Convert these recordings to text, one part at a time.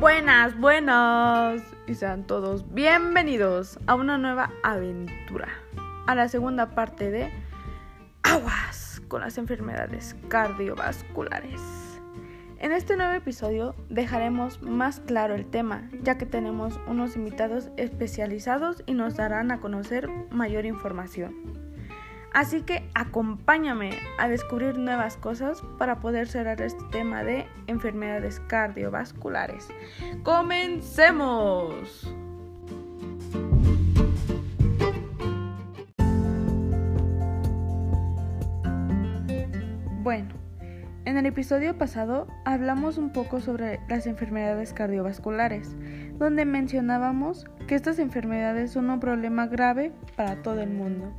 Buenas, buenas. Y sean todos bienvenidos a una nueva aventura. A la segunda parte de Aguas con las enfermedades cardiovasculares. En este nuevo episodio dejaremos más claro el tema, ya que tenemos unos invitados especializados y nos darán a conocer mayor información. Así que acompáñame a descubrir nuevas cosas para poder cerrar este tema de enfermedades cardiovasculares. ¡Comencemos! Bueno, en el episodio pasado hablamos un poco sobre las enfermedades cardiovasculares, donde mencionábamos que estas enfermedades son un problema grave para todo el mundo.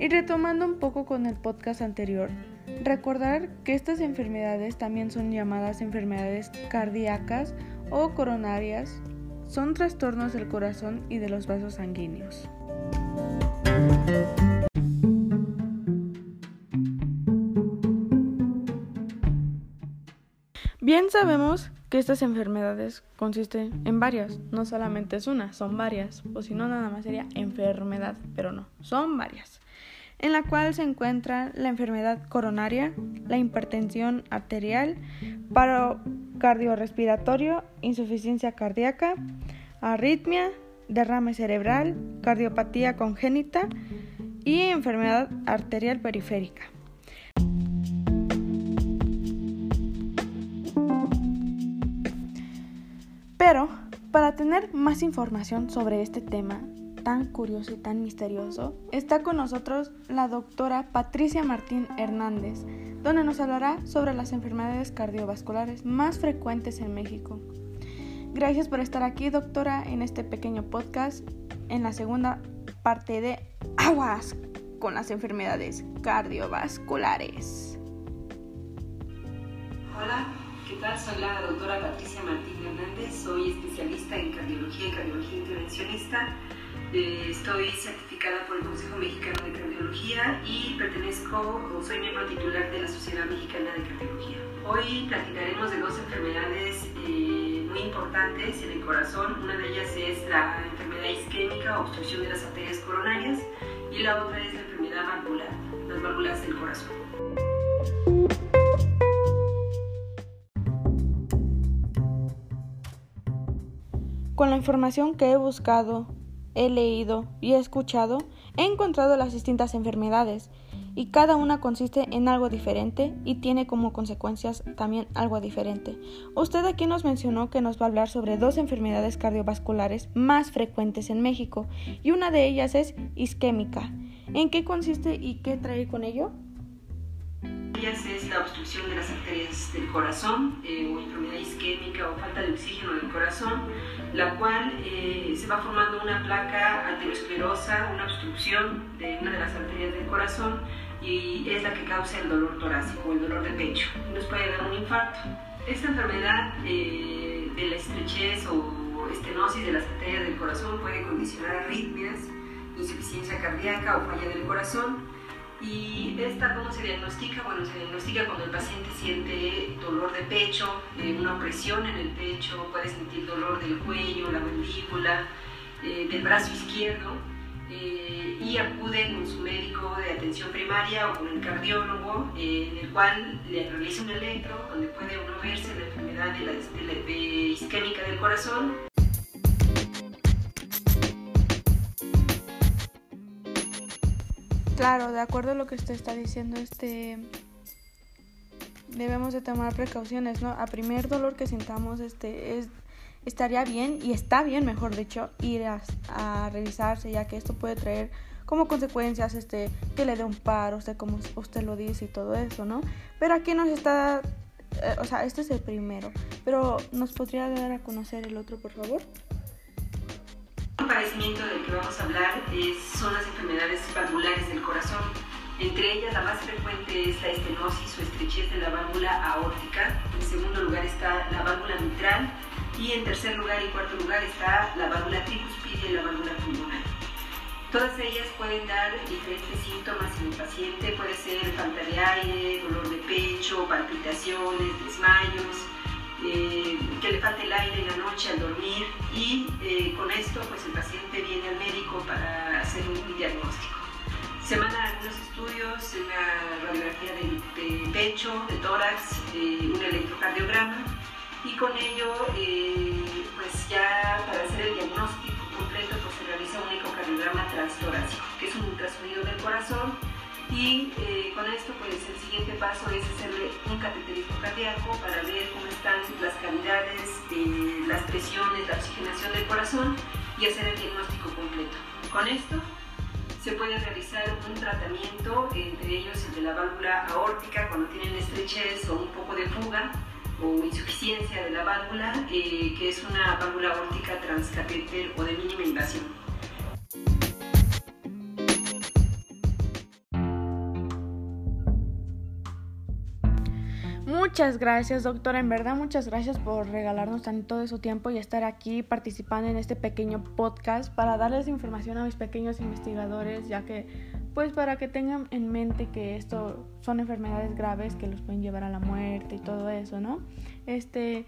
Y retomando un poco con el podcast anterior, recordar que estas enfermedades también son llamadas enfermedades cardíacas o coronarias, son trastornos del corazón y de los vasos sanguíneos. Bien sabemos que estas enfermedades consisten en varias, no solamente es una, son varias, o si no nada más sería enfermedad, pero no, son varias, en la cual se encuentra la enfermedad coronaria, la hipertensión arterial, paro cardiorrespiratorio, insuficiencia cardíaca, arritmia, derrame cerebral, cardiopatía congénita y enfermedad arterial periférica. Pero, para tener más información sobre este tema tan curioso y tan misterioso, está con nosotros la doctora Patricia Martín Hernández, donde nos hablará sobre las enfermedades cardiovasculares más frecuentes en México. Gracias por estar aquí, doctora, en este pequeño podcast, en la segunda parte de Aguas con las enfermedades cardiovasculares. Hola, ¿qué tal? Soy la doctora Patricia Martín Hernández, soy especialista en cardiología y cardiología intervencionista. Eh, estoy certificada por el Consejo Mexicano de Cardiología y pertenezco o soy miembro titular de la Sociedad Mexicana de Cardiología. Hoy platicaremos de dos enfermedades eh, muy importantes en el corazón. Una de ellas es la enfermedad isquémica, obstrucción de las arterias coronarias, y la otra es la enfermedad valvular, las válvulas del corazón. Con la información que he buscado, he leído y he escuchado, he encontrado las distintas enfermedades y cada una consiste en algo diferente y tiene como consecuencias también algo diferente. Usted aquí nos mencionó que nos va a hablar sobre dos enfermedades cardiovasculares más frecuentes en México y una de ellas es isquémica. ¿En qué consiste y qué trae con ello? Es la obstrucción de las arterias del corazón eh, o enfermedad isquémica o falta de oxígeno del corazón, la cual eh, se va formando una placa aterosclerosa, una obstrucción de una de las arterias del corazón y es la que causa el dolor torácico el dolor de pecho. Nos puede dar un infarto. Esta enfermedad eh, de la estrechez o estenosis de las arterias del corazón puede condicionar arritmias, insuficiencia cardíaca o falla del corazón ¿Y esta cómo se diagnostica? Bueno, se diagnostica cuando el paciente siente dolor de pecho, eh, una opresión en el pecho, puede sentir dolor del cuello, la mandíbula, eh, del brazo izquierdo eh, y acude con su médico de atención primaria o con el cardiólogo, en el cual le realiza un electro donde puede uno verse la enfermedad de isquémica del corazón Claro, de acuerdo a lo que usted está diciendo, este debemos de tomar precauciones, ¿no? A primer dolor que sintamos, este es estaría bien y está bien, mejor dicho, ir a, revisarse, ya que esto puede traer como consecuencias, este, que le dé un paro, usted como usted lo dice y todo eso, ¿no? Pero aquí nos está, eh, o sea, este es el primero, pero nos podría dar a conocer el otro, por favor padecimiento del que vamos a hablar son las enfermedades valvulares del corazón. Entre ellas, la más frecuente es la estenosis o estrechez de la válvula aórtica. En segundo lugar está la válvula mitral. Y en tercer lugar y cuarto lugar está la válvula tricuspidia y la válvula pulmonar. Todas ellas pueden dar diferentes síntomas en el paciente. Puede ser falta de aire, dolor de pecho, palpitaciones, desmayos, eh, que le falte el aire en la noche al dormir y eh, con esto pues el paciente viene al médico para hacer un diagnóstico. Se mandan algunos estudios, una radiografía de, pecho, de tórax, un electrocardiograma y con ello pues ya para hacer el diagnóstico completo pues se realiza un ecocardiograma transtorácico, que es un ultrasonido del corazón y eh, con esto pues el siguiente paso es hacerle un cateterismo cardíaco para ver cómo están las cavidades, eh, las presiones, la oxigenación del corazón y hacer el diagnóstico completo. Con esto se puede realizar un tratamiento, entre ellos el de la válvula aórtica cuando tienen estrechez o un poco de fuga o insuficiencia de la válvula, eh, que es una válvula aórtica transcatéter o de mínima invasión. Muchas gracias, doctora. En verdad, muchas gracias por regalarnos tanto de su tiempo y estar aquí participando en este pequeño podcast para darles información a mis pequeños investigadores, ya que, pues, para que tengan en mente que esto son enfermedades graves que los pueden llevar a la muerte y todo eso, ¿no? Este,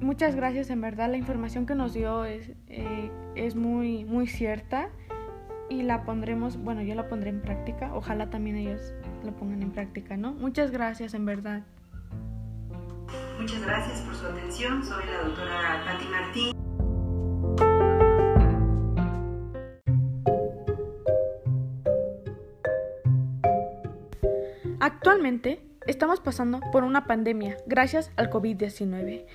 muchas gracias. En verdad, la información que nos dio es, eh, es muy, muy cierta y la pondremos, bueno, yo la pondré en práctica. Ojalá también ellos lo pongan en práctica, ¿no? Muchas gracias, en verdad. Muchas gracias por su atención. Soy la doctora Patti Martín. Actualmente estamos pasando por una pandemia gracias al COVID-19.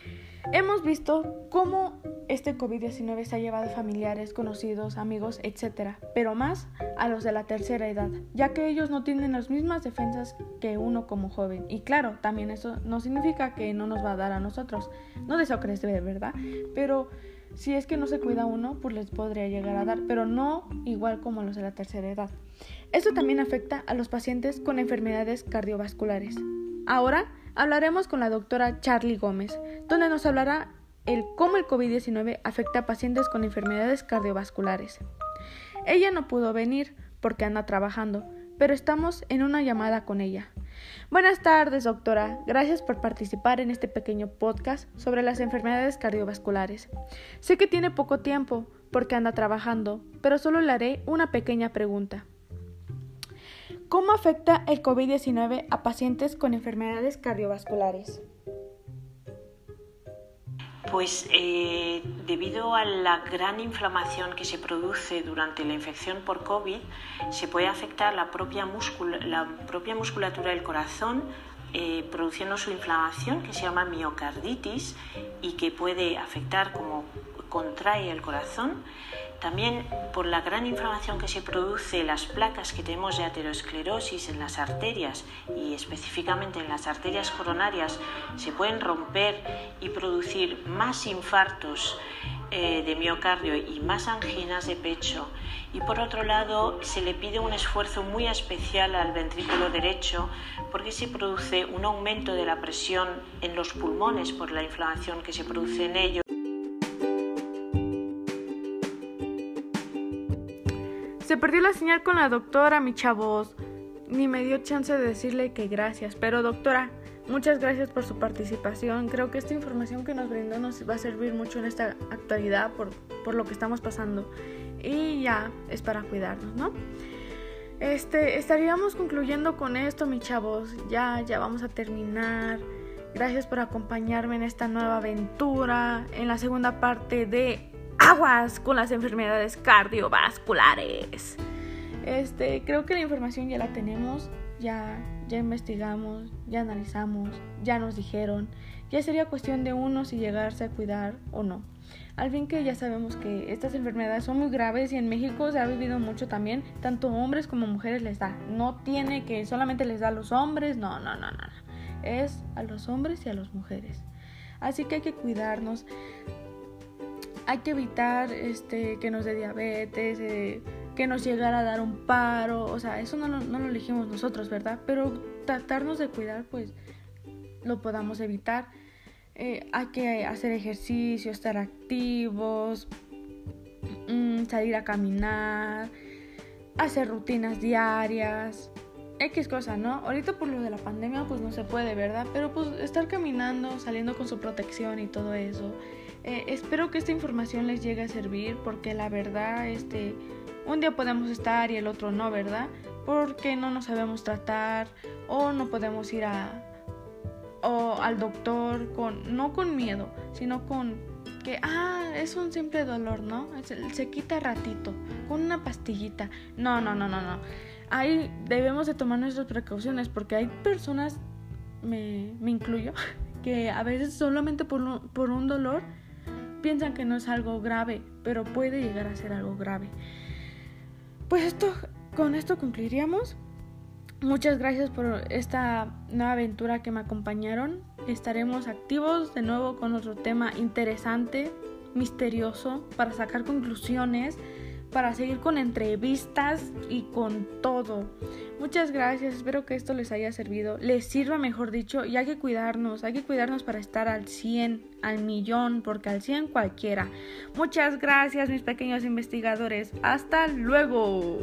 Hemos visto cómo este COVID-19 se ha llevado a familiares, conocidos, amigos, etc., pero más a los de la tercera edad, ya que ellos no tienen las mismas defensas que uno como joven. Y claro, también eso no significa que no nos va a dar a nosotros. No deseo que les dé, ¿verdad? Pero si es que no se cuida uno, pues les podría llegar a dar, pero no igual como los de la tercera edad. Esto también afecta a los pacientes con enfermedades cardiovasculares. Ahora hablaremos con la doctora Charlie Gómez, donde nos hablará el cómo el COVID-19 afecta a pacientes con enfermedades cardiovasculares. Ella no pudo venir porque anda trabajando, pero estamos en una llamada con ella. Buenas tardes, doctora. Gracias por participar en este pequeño podcast sobre las enfermedades cardiovasculares. Sé que tiene poco tiempo porque anda trabajando, pero solo le haré una pequeña pregunta. ¿Cómo afecta el COVID-19 a pacientes con enfermedades cardiovasculares? Pues eh, debido a la gran inflamación que se produce durante la infección por COVID, se puede afectar la propia, la propia musculatura del corazón, eh, produciendo su inflamación que se llama miocarditis y que puede afectar como contrae el corazón también por la gran inflamación que se produce, las placas que tenemos de aterosclerosis en las arterias y específicamente en las arterias coronarias se pueden romper y producir más infartos eh, de miocardio y más anginas de pecho. Y por otro lado, se le pide un esfuerzo muy especial al ventrículo derecho porque se produce un aumento de la presión en los pulmones por la inflamación que se produce en ellos. Se perdió la señal con la doctora, mi chavos. Ni me dio chance de decirle que gracias. Pero doctora, muchas gracias por su participación. Creo que esta información que nos brindó nos va a servir mucho en esta actualidad por, por lo que estamos pasando. Y ya es para cuidarnos, ¿no? Este, estaríamos concluyendo con esto, mis chavos. Ya, ya vamos a terminar. Gracias por acompañarme en esta nueva aventura, en la segunda parte de aguas con las enfermedades cardiovasculares. Este, creo que la información ya la tenemos, ya, ya investigamos, ya analizamos, ya nos dijeron. Ya sería cuestión de uno si llegarse a cuidar o no. Al fin que ya sabemos que estas enfermedades son muy graves y en México se ha vivido mucho también, tanto hombres como mujeres les da. No tiene que solamente les da a los hombres, no, no, no, no. Es a los hombres y a las mujeres. Así que hay que cuidarnos hay que evitar este, que nos dé diabetes, eh, que nos llegara a dar un paro, o sea, eso no, lo elegimos nosotros, ¿verdad? Pero tratarnos de cuidar, pues lo podamos evitar. Eh, hay que hacer ejercicio, estar activos, mm, salir a caminar, hacer rutinas diarias, X cosa, ¿no? Ahorita por lo de la pandemia pues no se puede, ¿verdad? Pero pues estar caminando, saliendo con su protección y todo eso. Eh, espero que esta información les llegue a servir porque la verdad, este, un día podemos estar y el otro no, ¿verdad? Porque no nos sabemos tratar o no podemos ir a, o al doctor con, no con miedo, sino con que, ah, es un simple dolor, ¿no? Se, se quita ratito, con una pastillita. No, no, no, no, no ahí debemos de tomar nuestras precauciones porque hay personas, me, me incluyo, que a veces solamente por por un dolor piensan que no es algo grave, pero puede llegar a ser algo grave. Pues esto, con esto concluiríamos. Muchas gracias por esta nueva aventura que me acompañaron. Estaremos activos de nuevo con otro tema interesante, misterioso, para sacar conclusiones para seguir con entrevistas y con todo. Muchas gracias, espero que esto les haya servido, les sirva mejor dicho, y hay que cuidarnos, hay que cuidarnos para estar al 100, al millón, porque al 100 cualquiera. Muchas gracias mis pequeños investigadores, hasta luego.